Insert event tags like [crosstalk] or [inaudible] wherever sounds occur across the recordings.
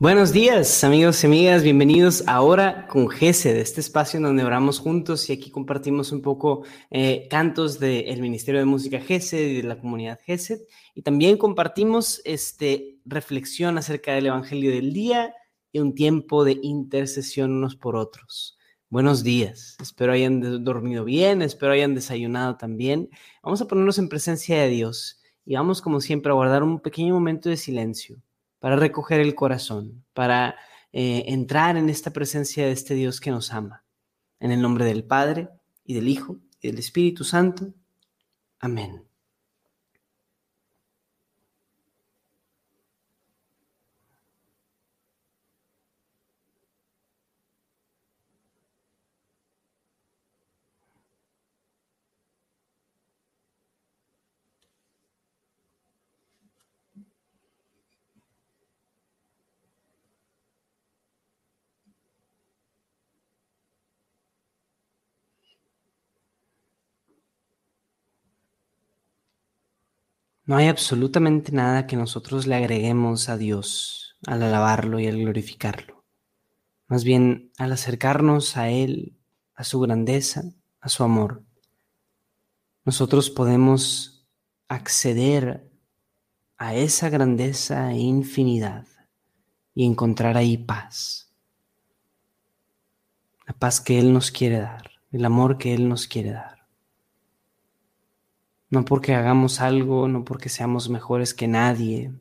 Buenos días, amigos y amigas. Bienvenidos ahora con GESED, este espacio en donde oramos juntos y aquí compartimos un poco eh, cantos del Ministerio de Música GESED y de la comunidad GESED. Y también compartimos este, reflexión acerca del Evangelio del día y un tiempo de intercesión unos por otros. Buenos días. Espero hayan dormido bien, espero hayan desayunado también. Vamos a ponernos en presencia de Dios y vamos, como siempre, a guardar un pequeño momento de silencio para recoger el corazón, para eh, entrar en esta presencia de este Dios que nos ama. En el nombre del Padre, y del Hijo, y del Espíritu Santo. Amén. No hay absolutamente nada que nosotros le agreguemos a Dios al alabarlo y al glorificarlo. Más bien al acercarnos a Él, a su grandeza, a su amor, nosotros podemos acceder a esa grandeza e infinidad y encontrar ahí paz. La paz que Él nos quiere dar, el amor que Él nos quiere dar. No porque hagamos algo, no porque seamos mejores que nadie.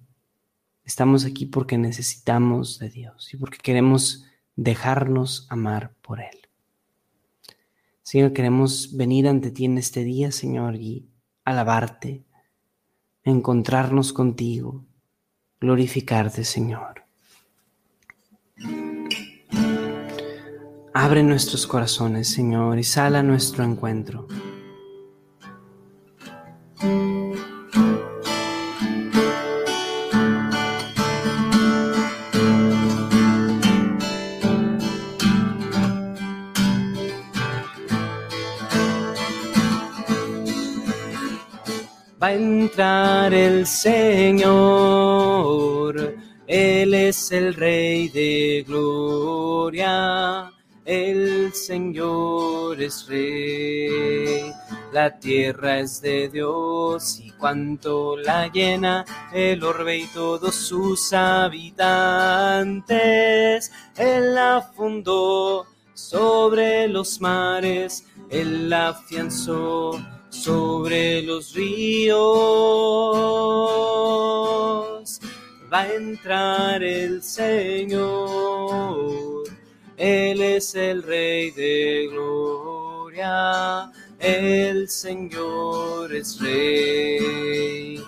Estamos aquí porque necesitamos de Dios y porque queremos dejarnos amar por Él. Señor, queremos venir ante ti en este día, Señor, y alabarte, encontrarnos contigo, glorificarte, Señor. Abre nuestros corazones, Señor, y sal a nuestro encuentro. Va a entrar el Señor. Él es el Rey de Gloria, el Señor es Rey. La tierra es de Dios y cuanto la llena el orbe y todos sus habitantes. Él la fundó sobre los mares, Él la afianzó sobre los ríos. Va a entrar el Señor, Él es el Rey de gloria, el Señor es Rey.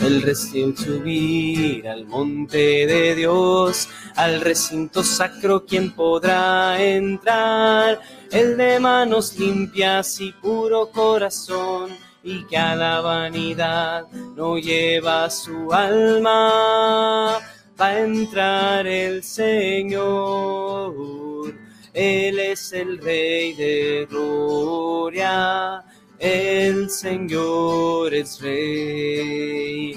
El recién subir al monte de Dios, al recinto sacro, ¿quién podrá entrar? el de manos limpias y puro corazón, y que a la vanidad no lleva su alma, va a entrar el Señor. Él es el Rey de gloria, el Señor es Rey.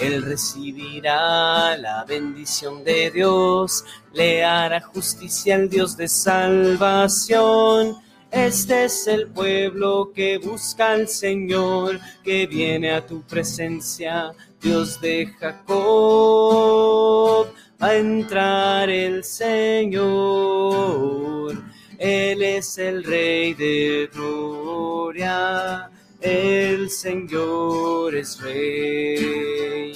Él recibirá la bendición de Dios, le hará justicia al Dios de salvación. Este es el pueblo que busca al Señor, que viene a tu presencia, Dios de Jacob. A entrar el Señor, Él es el Rey de gloria el Señor es Rey.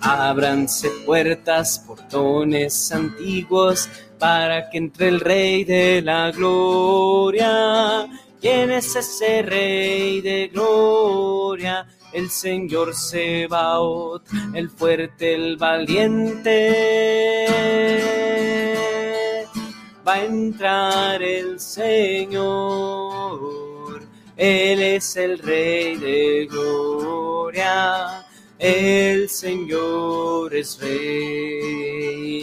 Ábranse puertas, portones antiguos, para que entre el Rey de la Gloria. ¿Quién es ese Rey de Gloria? El Señor Sebaot, el fuerte, el valiente va a entrar el Señor. Él es el Rey de gloria, el Señor es Rey.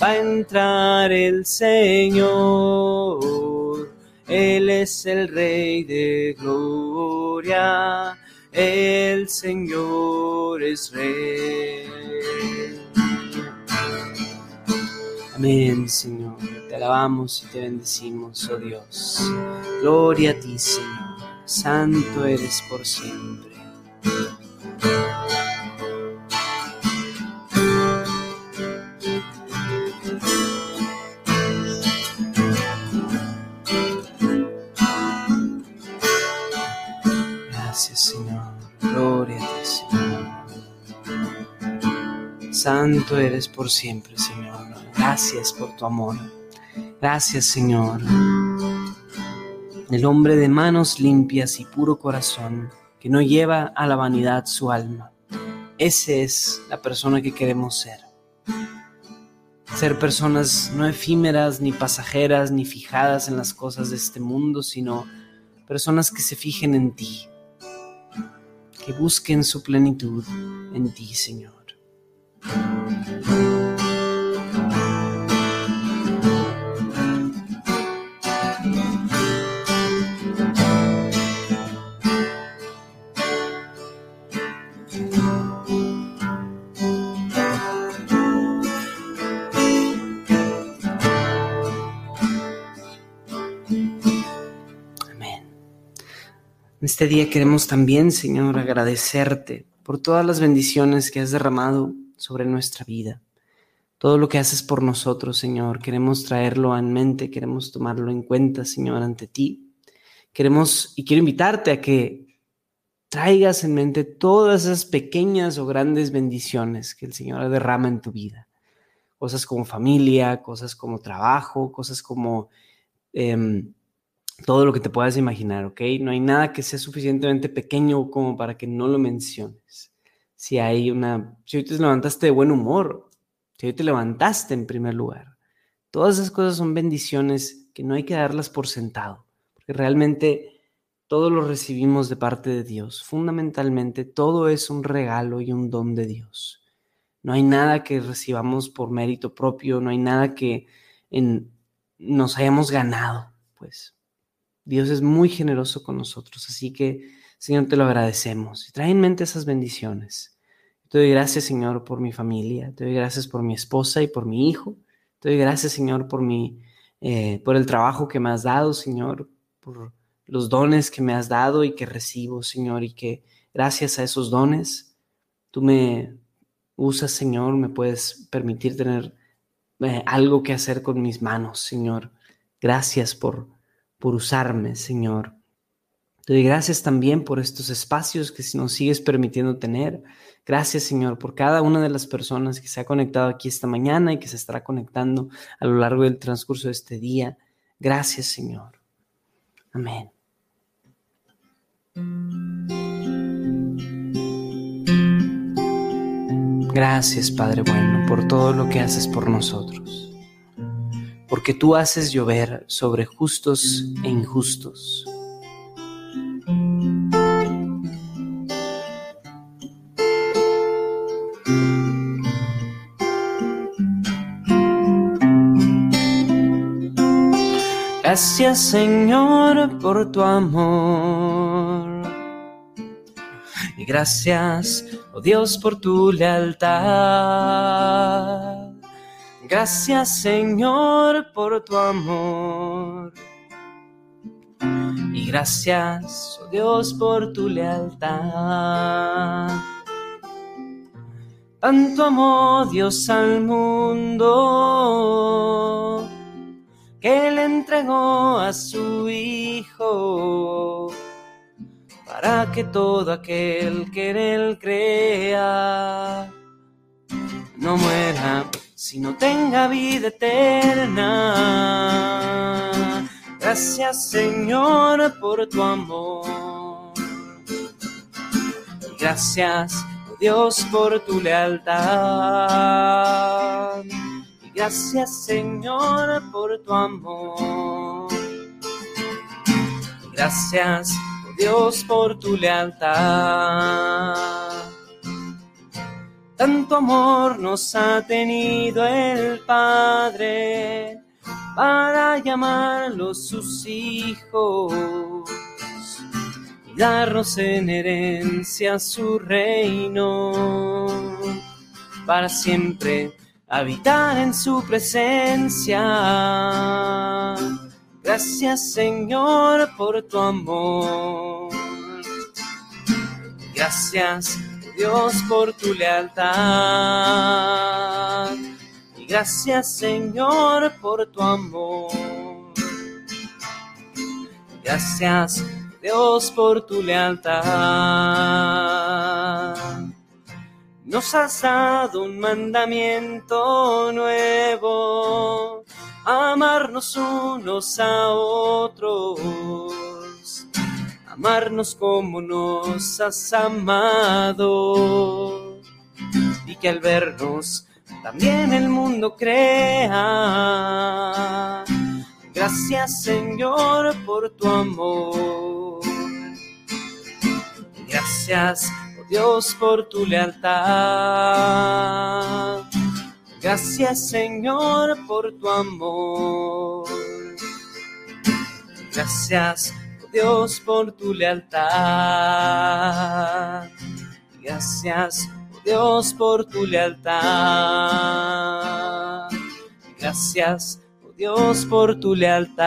Va a entrar el Señor, Él es el Rey de gloria, el Señor es rey. Amén, Señor. Te alabamos y te bendecimos, oh Dios. Gloria a ti, Señor. Santo eres por siempre. Santo eres por siempre, Señor. Gracias por tu amor. Gracias, Señor. El hombre de manos limpias y puro corazón, que no lleva a la vanidad su alma. Ese es la persona que queremos ser. Ser personas no efímeras, ni pasajeras, ni fijadas en las cosas de este mundo, sino personas que se fijen en ti, que busquen su plenitud en ti, Señor. En este día queremos también, Señor, agradecerte por todas las bendiciones que has derramado sobre nuestra vida. Todo lo que haces por nosotros, Señor, queremos traerlo en mente, queremos tomarlo en cuenta, Señor, ante ti. Queremos y quiero invitarte a que traigas en mente todas esas pequeñas o grandes bendiciones que el Señor derrama en tu vida. Cosas como familia, cosas como trabajo, cosas como em, todo lo que te puedas imaginar, ¿ok? No hay nada que sea suficientemente pequeño como para que no lo menciones si hay una, si hoy te levantaste de buen humor, si hoy te levantaste en primer lugar. Todas esas cosas son bendiciones que no hay que darlas por sentado, porque realmente todo lo recibimos de parte de Dios. Fundamentalmente todo es un regalo y un don de Dios. No hay nada que recibamos por mérito propio, no hay nada que en, nos hayamos ganado, pues. Dios es muy generoso con nosotros, así que Señor, te lo agradecemos trae en mente esas bendiciones. Te doy gracias, Señor, por mi familia. Te doy gracias por mi esposa y por mi hijo. Te doy gracias, Señor, por, mi, eh, por el trabajo que me has dado, Señor, por los dones que me has dado y que recibo, Señor, y que gracias a esos dones tú me usas, Señor, me puedes permitir tener eh, algo que hacer con mis manos, Señor. Gracias por, por usarme, Señor. Te gracias también por estos espacios que nos sigues permitiendo tener. Gracias, Señor, por cada una de las personas que se ha conectado aquí esta mañana y que se estará conectando a lo largo del transcurso de este día. Gracias, Señor. Amén. Gracias, Padre bueno, por todo lo que haces por nosotros. Porque tú haces llover sobre justos e injustos Gracias Señor por tu amor. Y gracias, oh Dios, por tu lealtad. Gracias Señor por tu amor. Y gracias, oh Dios, por tu lealtad. Tanto amó Dios al mundo que le entregó a su Hijo para que todo aquel que en él crea no muera, sino tenga vida eterna. Gracias Señor por tu amor. Gracias Dios por tu lealtad. Gracias Señor por tu amor. Gracias Dios por tu lealtad. Tanto amor nos ha tenido el Padre para llamarlos sus hijos darnos en herencia su reino, para siempre habitar en su presencia. Gracias Señor por tu amor. Gracias Dios por tu lealtad. Y gracias Señor por tu amor. Gracias Dios por tu lealtad. Nos has dado un mandamiento nuevo, amarnos unos a otros, amarnos como nos has amado, y que al vernos también el mundo crea. Gracias Señor por tu amor. Gracias Dios, por tu lealtad. Gracias, Señor, por tu amor. Gracias, Dios, por tu lealtad. Gracias, Dios, por tu lealtad. Gracias, Dios, por tu lealtad.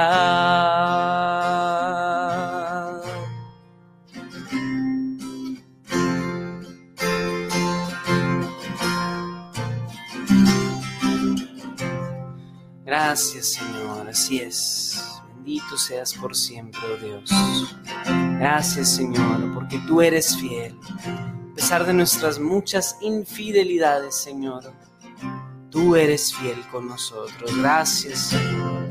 Gracias Señor, así es. Bendito seas por siempre, oh Dios. Gracias Señor, porque tú eres fiel. A pesar de nuestras muchas infidelidades, Señor, tú eres fiel con nosotros. Gracias Señor.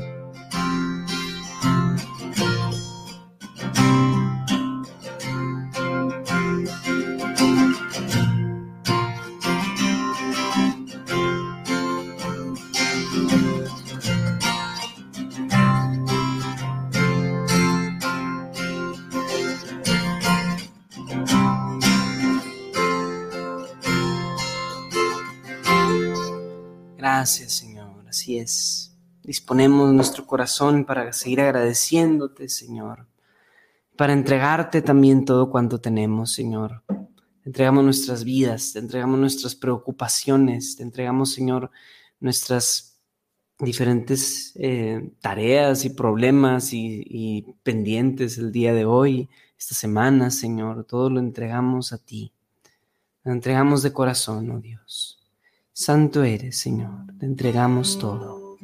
Gracias, Señor. Así es. Disponemos nuestro corazón para seguir agradeciéndote, Señor. Para entregarte también todo cuanto tenemos, Señor. Entregamos nuestras vidas, te entregamos nuestras preocupaciones, te entregamos, Señor, nuestras diferentes eh, tareas y problemas y, y pendientes el día de hoy, esta semana, Señor. Todo lo entregamos a ti. Lo entregamos de corazón, oh Dios. Santo eres, Señor, te entregamos todo.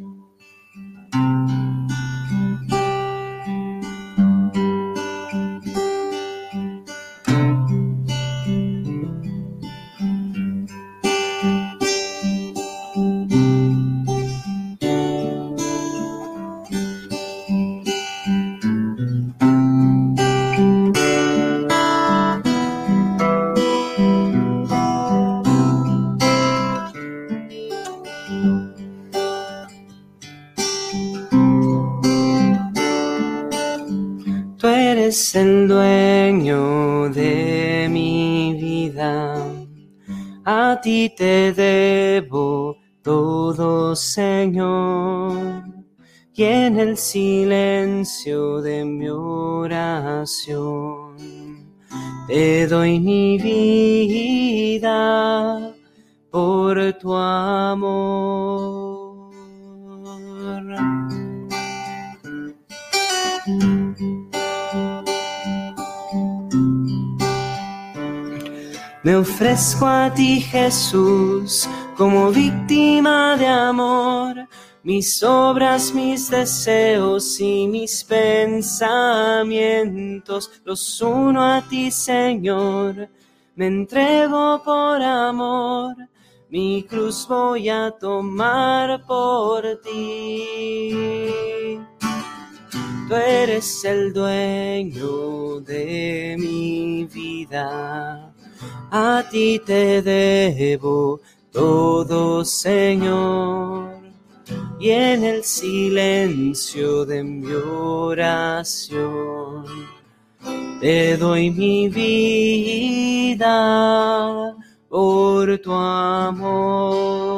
Eres el dueño de mi vida. A ti te debo todo, Señor. Y en el silencio de mi oración te doy mi vida por tu amor. Me ofrezco a ti, Jesús, como víctima de amor. Mis obras, mis deseos y mis pensamientos los uno a ti, Señor. Me entrego por amor, mi cruz voy a tomar por ti. Tú eres el dueño de mi vida a ti te debo todo, Señor, y en el silencio de mi oración te doy mi vida por tu amor.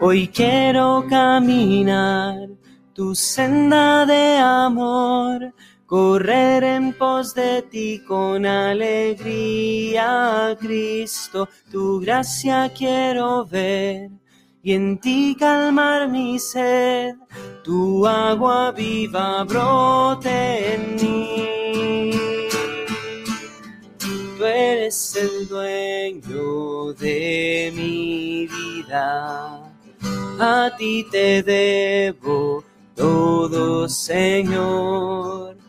Hoy quiero caminar tu senda de amor, correr en pos de ti con alegría, Cristo, tu gracia quiero ver y en ti calmar mi sed, tu agua viva brote en mí. Tú eres el dueño de mi vida, a ti te debo todo, Señor,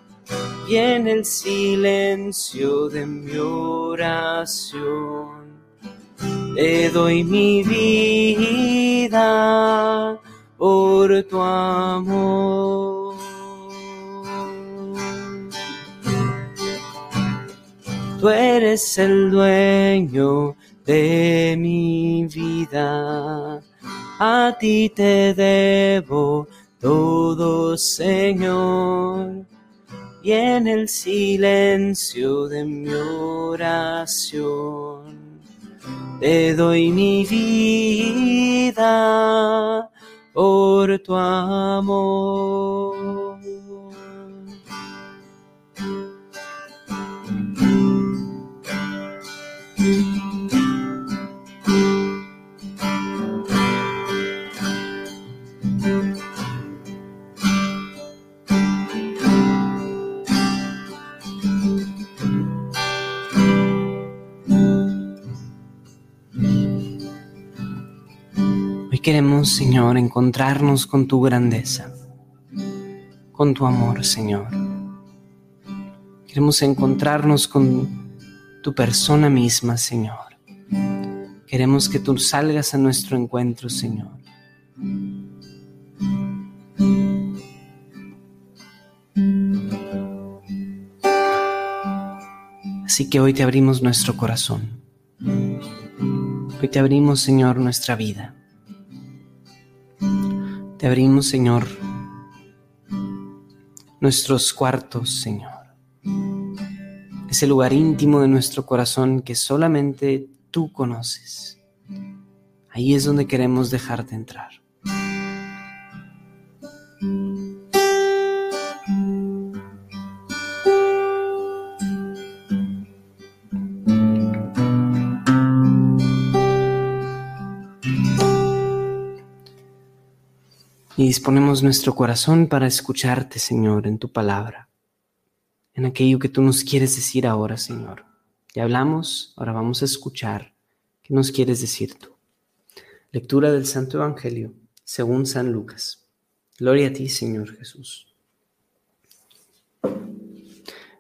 y en el silencio de mi oración. Te doy mi vida por tu amor. Tú eres el dueño de mi vida, a ti te debo todo, Señor, y en el silencio de mi oración te doy mi vida por tu amor. Queremos, Señor, encontrarnos con tu grandeza, con tu amor, Señor. Queremos encontrarnos con tu persona misma, Señor. Queremos que tú salgas a nuestro encuentro, Señor. Así que hoy te abrimos nuestro corazón. Hoy te abrimos, Señor, nuestra vida. Te abrimos, Señor, nuestros cuartos, Señor. Ese lugar íntimo de nuestro corazón que solamente tú conoces. Ahí es donde queremos dejarte entrar. Disponemos nuestro corazón para escucharte, Señor, en tu palabra, en aquello que tú nos quieres decir ahora, Señor. Ya hablamos, ahora vamos a escuchar qué nos quieres decir tú. Lectura del Santo Evangelio según San Lucas. Gloria a ti, Señor Jesús.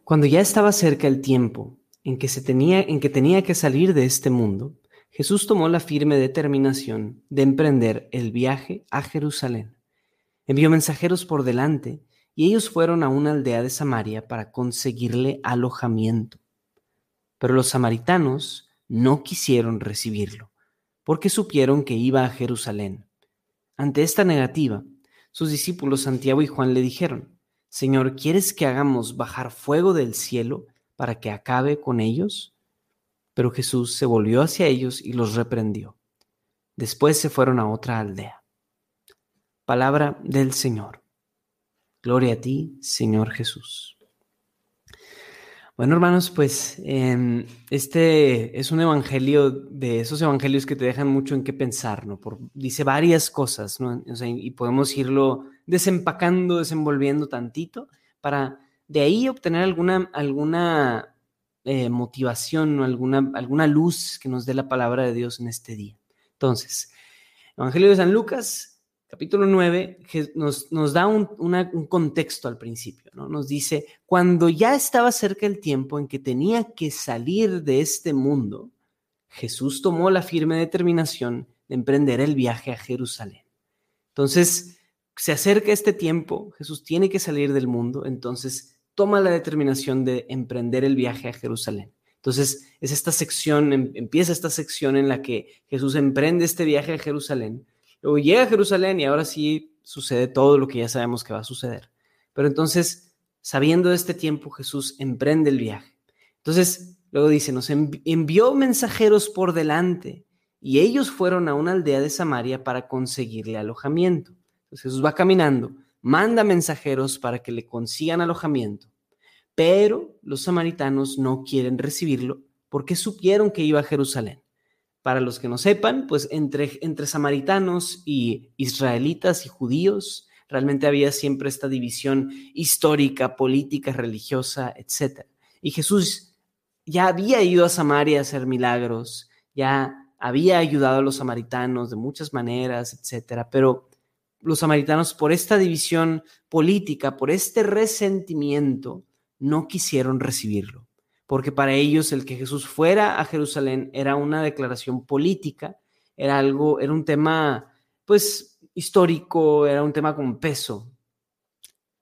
Cuando ya estaba cerca el tiempo en que, se tenía, en que tenía que salir de este mundo, Jesús tomó la firme determinación de emprender el viaje a Jerusalén. Envió mensajeros por delante y ellos fueron a una aldea de Samaria para conseguirle alojamiento. Pero los samaritanos no quisieron recibirlo, porque supieron que iba a Jerusalén. Ante esta negativa, sus discípulos Santiago y Juan le dijeron, Señor, ¿quieres que hagamos bajar fuego del cielo para que acabe con ellos? Pero Jesús se volvió hacia ellos y los reprendió. Después se fueron a otra aldea. Palabra del Señor. Gloria a ti, Señor Jesús. Bueno, hermanos, pues em, este es un evangelio de esos evangelios que te dejan mucho en qué pensar, ¿no? Por, dice varias cosas, ¿no? y podemos irlo desempacando, desenvolviendo tantito para de ahí obtener alguna, alguna eh, motivación o alguna, alguna luz que nos dé la palabra de Dios en este día. Entonces, Evangelio de San Lucas, capítulo 9 nos, nos da un, un, contexto al principio, ¿no? Nos dice, cuando ya estaba cerca el tiempo en que tenía que salir de este mundo, Jesús tomó la firme determinación de emprender el viaje a Jerusalén. Entonces, se acerca este tiempo, Jesús tiene que salir del mundo, entonces toma la determinación de emprender el viaje a Jerusalén. Entonces, es esta sección, em, empieza esta sección en la que Jesús emprende este viaje a Jerusalén Luego llega a Jerusalén y ahora sí sucede todo lo que ya sabemos que va a suceder. Pero entonces, sabiendo de este tiempo, Jesús emprende el viaje. Entonces, luego dice, nos envió mensajeros por delante y ellos fueron a una aldea de Samaria para conseguirle alojamiento. Entonces Jesús va caminando, manda mensajeros para que le consigan alojamiento, pero los samaritanos no quieren recibirlo porque supieron que iba a Jerusalén. Para los que no sepan, pues entre, entre samaritanos y israelitas y judíos, realmente había siempre esta división histórica, política, religiosa, etc. Y Jesús ya había ido a Samaria a hacer milagros, ya había ayudado a los samaritanos de muchas maneras, etc. Pero los samaritanos, por esta división política, por este resentimiento, no quisieron recibirlo, porque para ellos el que Jesús fuera a Jerusalén era una declaración política, era algo, era un tema, pues, histórico, era un tema con peso.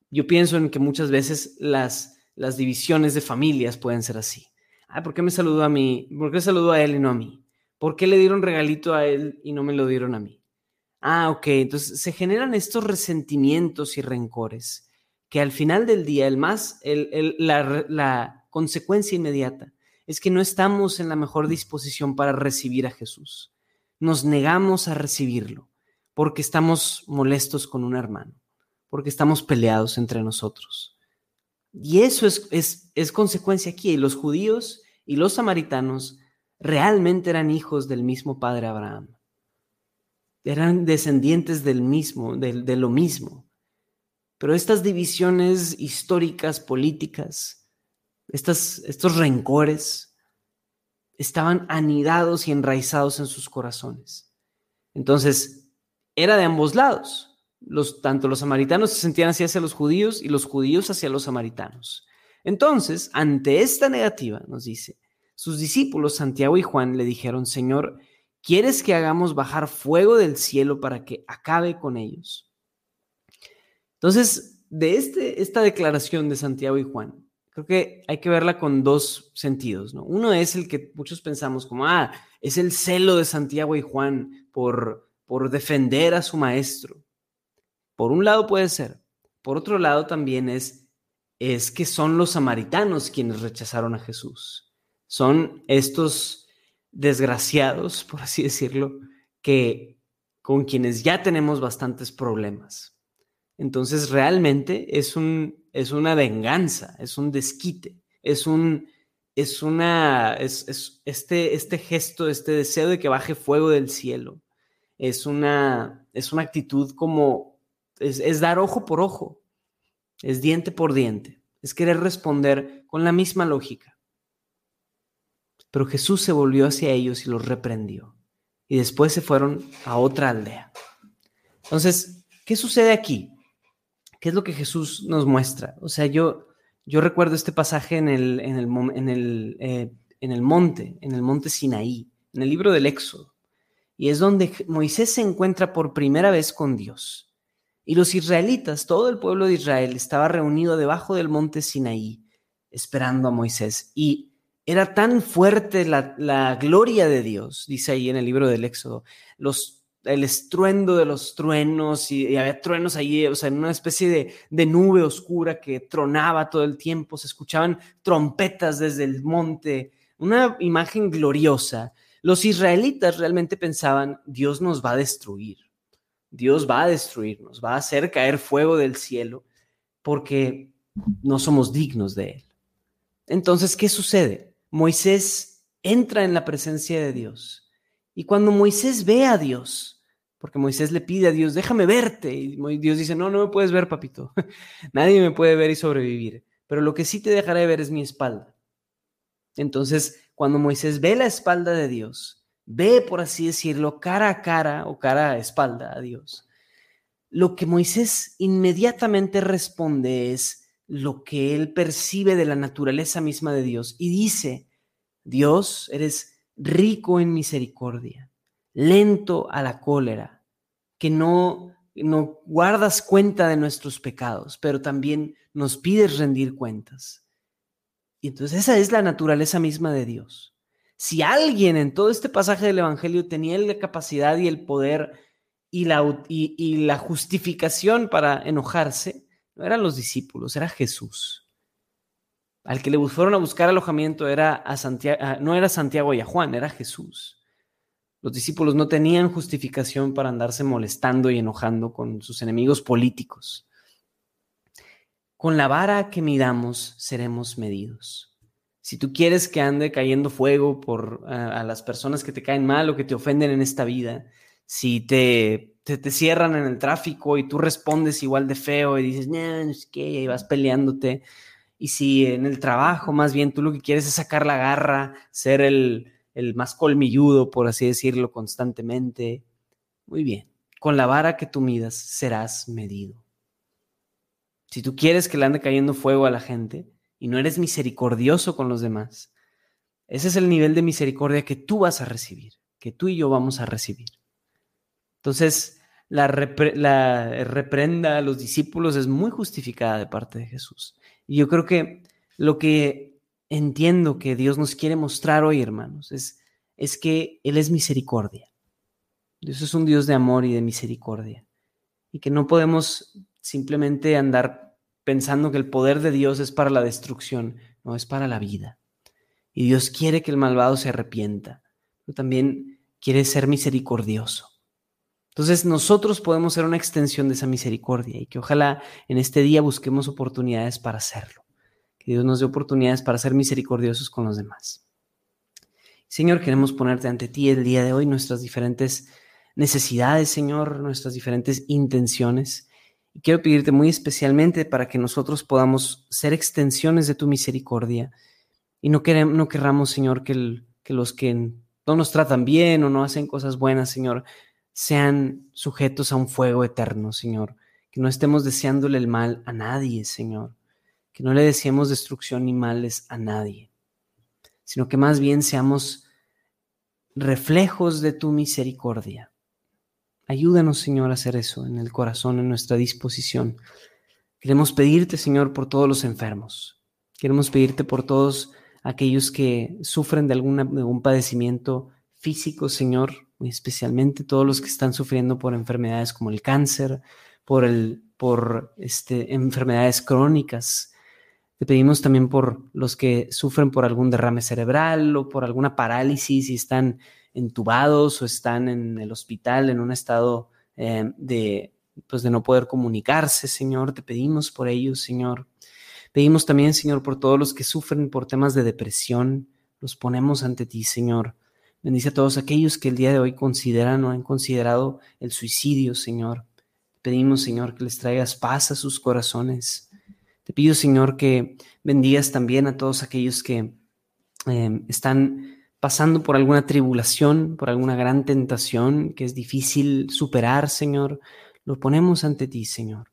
Yo pienso en que muchas veces las, las divisiones de familias pueden ser así. Ah, ¿por qué me saludó a mí? ¿Por qué saludó a él y no a mí? ¿Por qué le dieron regalito a él y no me lo dieron a mí? Ah, ok, entonces se generan estos resentimientos y rencores que al final del día, el más, la, la consecuencia inmediata es que no estamos en la mejor disposición para recibir a Jesús. Nos negamos a recibirlo porque estamos molestos con un hermano, porque estamos peleados entre nosotros. Y eso es, es, es consecuencia aquí. Y los judíos y los samaritanos realmente eran hijos del mismo padre Abraham. Eran descendientes del mismo, de, de lo mismo. Pero estas divisiones históricas, políticas, estos rencores, estaban anidados y enraizados en sus corazones. Entonces, era de ambos lados. Los, tanto los samaritanos se sentían así hacia los judíos y los judíos hacia los samaritanos. Entonces, ante esta negativa, nos dice, sus discípulos Santiago y Juan le dijeron, Señor, ¿quieres que hagamos bajar fuego del cielo para que acabe con ellos? Entonces, de este, esta declaración de Santiago y Juan, creo que hay que verla con dos sentidos. ¿no? Uno es el que muchos pensamos como, ah, es el celo de Santiago y Juan por por defender a su maestro. Por un lado puede ser. Por otro lado también es, es que son los samaritanos quienes rechazaron a Jesús. Son estos desgraciados, por así decirlo, que con quienes ya tenemos bastantes problemas. Entonces realmente es, un, es una venganza, es un desquite, es un, es una, es, es este, este gesto, este deseo de que baje fuego del cielo es una, es una actitud como, es, dar ojo por ojo, es diente por diente, es querer responder con la misma lógica. Pero Jesús se volvió hacia ellos y los reprendió. Y después se fueron a otra aldea. Entonces, ¿qué sucede aquí? ¿Qué es lo que Jesús nos muestra? O sea, yo, yo recuerdo este pasaje en el, en el, en el, eh, en el monte, en el monte Sinaí, en el libro del Éxodo y es donde Moisés se encuentra por primera vez con Dios. Y los israelitas, todo el pueblo de Israel, estaba reunido debajo del monte Sinaí, esperando a Moisés. Y era tan fuerte la, gloria de Dios, dice ahí en el libro del Éxodo, los, el estruendo de los truenos, y, había truenos allí, o sea, en una especie de, de nube oscura que tronaba todo el tiempo, se escuchaban trompetas desde el monte, una imagen gloriosa. Los israelitas realmente pensaban, Dios nos va a destruir, Dios va a destruirnos, va a hacer caer fuego del cielo porque no somos dignos de él. Entonces, ¿qué sucede? Moisés entra en la presencia de Dios y cuando Moisés ve a Dios, porque Moisés le pide a Dios, déjame verte, y Dios dice, no, no me puedes ver, papito, [laughs] nadie me puede ver y sobrevivir, pero lo que sí te dejaré ver es mi espalda. Entonces, cuando Moisés ve la espalda de Dios, ve, por así decirlo, cara a cara o cara a espalda a Dios, lo que Moisés inmediatamente responde es lo que él percibe de la naturaleza misma de Dios y dice, Dios, eres rico en misericordia, lento a la cólera, que no, no guardas cuenta de nuestros pecados, pero también nos pides rendir cuentas. Y entonces esa es la naturaleza misma de Dios. Si alguien en todo este pasaje del Evangelio tenía la capacidad y el poder y la, y, la justificación para enojarse, no eran los discípulos, era Jesús. Al que le fueron a buscar alojamiento era a Santiago, no era Santiago y a Juan, era Jesús. Los discípulos no tenían justificación para andarse molestando y enojando con sus enemigos políticos. con la vara que midamos seremos medidos. Si tú quieres que ande cayendo fuego por a, las personas que te caen mal o que te ofenden en esta vida, si te, te, cierran en el tráfico y tú respondes igual de feo y dices, no, es que vas peleándote, y si en el trabajo más bien tú lo que quieres es sacar la garra, ser el, el más colmilludo, por así decirlo, constantemente, muy bien, con la vara que tú midas serás medido. Si tú quieres que le ande cayendo fuego a la gente y no eres misericordioso con los demás, ese es el nivel de misericordia que tú vas a recibir, que tú y yo vamos a recibir. Entonces, la, la reprenda a los discípulos es muy justificada de parte de Jesús. Y yo creo que lo que entiendo que Dios nos quiere mostrar hoy, hermanos, es, es que Él es misericordia. Dios es un Dios de amor y de misericordia. Y que no podemos simplemente andar pensando que el poder de Dios es para la destrucción, no, es para la vida. Y Dios quiere que el malvado se arrepienta, pero también quiere ser misericordioso. Entonces nosotros podemos ser una extensión de esa misericordia y que ojalá en este día busquemos oportunidades para hacerlo. Que Dios nos dé oportunidades para ser misericordiosos con los demás. Señor, queremos ponerte ante ti el día de hoy nuestras diferentes necesidades, Señor, nuestras diferentes intenciones. Y quiero pedirte muy especialmente para que nosotros podamos ser extensiones de tu misericordia y no, queremos, no querramos, Señor, que, que los que no nos tratan bien o no hacen cosas buenas, Señor, sean sujetos a un fuego eterno, Señor. Que no estemos deseándole el mal a nadie, Señor. Que no le deseemos destrucción ni males a nadie, sino que más bien seamos reflejos de tu misericordia Ayúdanos, Señor, a hacer eso en el corazón, en nuestra disposición. Queremos pedirte, Señor, por todos los enfermos. Queremos pedirte por todos aquellos que sufren de, alguna, algún padecimiento físico, Señor, especialmente todos los que están sufriendo por enfermedades como el cáncer, por, el, por este, enfermedades crónicas. Te pedimos también por los que sufren por algún derrame cerebral o por alguna parálisis y están entubados o están en el hospital en un estado eh, de, pues de no poder comunicarse, Señor. Te pedimos por ellos, Señor. Pedimos también, Señor, por todos los que sufren por temas de depresión. Los ponemos ante ti, Señor. Bendice a todos aquellos que el día de hoy consideran o han considerado el suicidio, Señor. Pedimos, Señor, que les traigas paz a sus corazones. Te pido, Señor, que bendigas también a todos aquellos que eh, están pasando por alguna tribulación, por alguna gran tentación que es difícil superar, Señor, lo ponemos ante ti, Señor.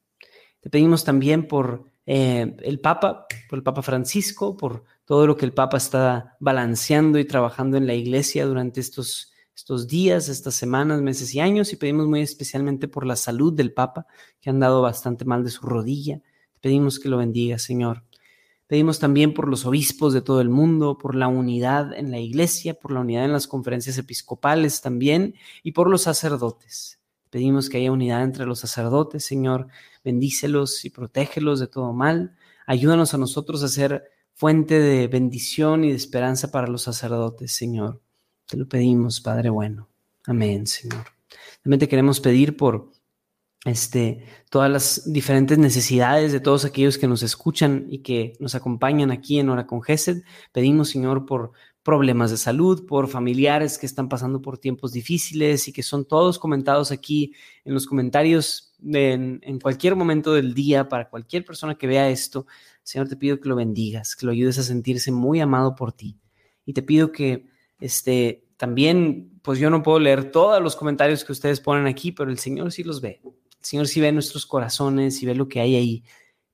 Te pedimos también por eh, el Papa, por el Papa Francisco, por todo lo que el Papa está balanceando y trabajando en la iglesia durante estos, estos días, estas semanas, meses y años, y pedimos muy especialmente por la salud del Papa, que ha andado bastante mal de su rodilla. Te pedimos que lo bendiga, Señor. Pedimos también por los obispos de todo el mundo, por la unidad en la iglesia, por la unidad en las conferencias episcopales también y por los sacerdotes. Pedimos que haya unidad entre los sacerdotes, Señor. Bendícelos y protégelos de todo mal. Ayúdanos a nosotros a ser fuente de bendición y de esperanza para los sacerdotes, Señor. Te lo pedimos, Padre bueno. Amén, Señor. También te queremos pedir por este, todas las diferentes necesidades de todos aquellos que nos escuchan y que nos acompañan aquí en Hora con Gesed. Pedimos, Señor, por problemas de salud, por familiares que están pasando por tiempos difíciles y que son todos comentados aquí en los comentarios en, en cualquier momento del día para cualquier persona que vea esto. Señor, te pido que lo bendigas, que lo ayudes a sentirse muy amado por ti. Y te pido que este, también, pues yo no puedo leer todos los comentarios que ustedes ponen aquí, pero el Señor sí los ve. Señor si ve nuestros corazones y ve lo que hay ahí.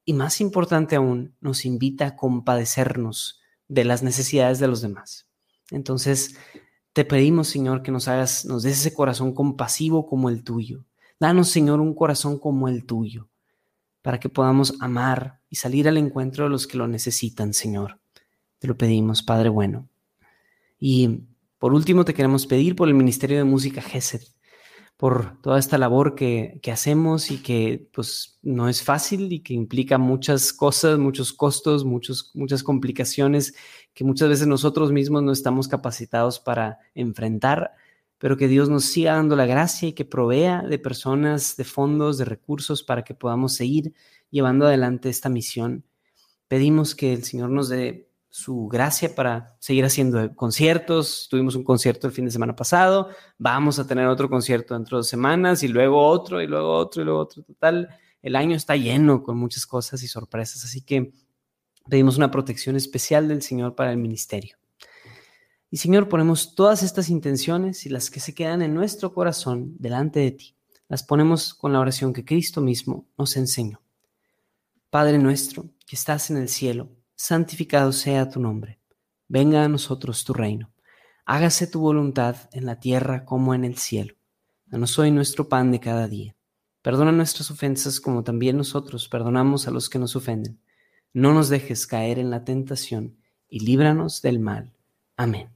Y más importante aún, nos invita a compadecernos de las necesidades de los demás. Entonces, te pedimos, Señor, que nos hagas, nos des ese corazón compasivo como el tuyo. Danos, Señor, un corazón como el tuyo, para que podamos amar y salir al encuentro de los que lo necesitan, Señor. Te lo pedimos, Padre bueno. Y por último, te queremos pedir por el Ministerio de Música GESED por toda esta labor que, hacemos y que pues no es fácil y que implica muchas cosas, muchos costos, muchos, muchas complicaciones que muchas veces nosotros mismos no estamos capacitados para enfrentar. Pero que Dios nos siga dando la gracia y que provea de personas, de fondos, de recursos para que podamos seguir llevando adelante esta misión. Pedimos que el Señor nos dé su gracia para seguir haciendo conciertos. Tuvimos un concierto el fin de semana pasado, vamos a tener otro concierto dentro de dos semanas y luego otro y luego otro y luego otro. Total, el año está lleno con muchas cosas y sorpresas, así que pedimos una protección especial del Señor para el ministerio. Y Señor, ponemos todas estas intenciones y las que se quedan en nuestro corazón delante de ti. Las ponemos con la oración que Cristo mismo nos enseñó. Padre nuestro, que estás en el cielo, santificado sea tu nombre. Venga a nosotros tu reino. Hágase tu voluntad en la tierra como en el cielo. Danos hoy nuestro pan de cada día. Perdona nuestras ofensas como también nosotros perdonamos a los que nos ofenden. No nos dejes caer en la tentación y líbranos del mal. Amén.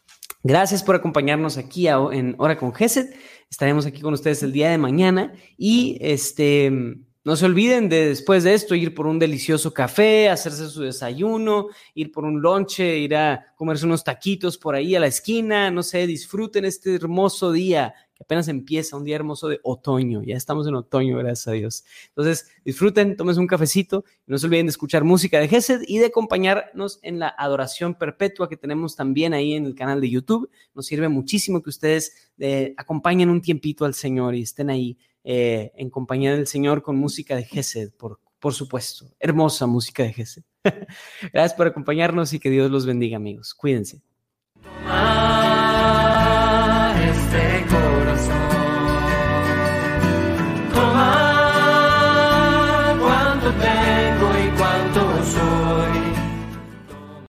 Gracias por acompañarnos aquí en Hora con Gesed. Estaremos aquí con ustedes el día de mañana. Y este no se olviden de después de esto ir por un delicioso café, hacerse su desayuno, ir por un lonche, ir a comerse unos taquitos por ahí a la esquina, no sé, disfruten este hermoso día apenas empieza, un día hermoso de otoño, ya estamos en otoño, gracias a Dios. Entonces, disfruten, tómense un cafecito, no se olviden de escuchar música de Gesed y de acompañarnos en la adoración perpetua que tenemos también ahí en el canal de YouTube. Nos sirve muchísimo que ustedes eh, acompañen un tiempito al Señor y estén ahí eh, en compañía del Señor con música de Gesed, por, por supuesto. Hermosa música de Gesed. [laughs] Gracias por acompañarnos y que Dios los bendiga, amigos. Cuídense.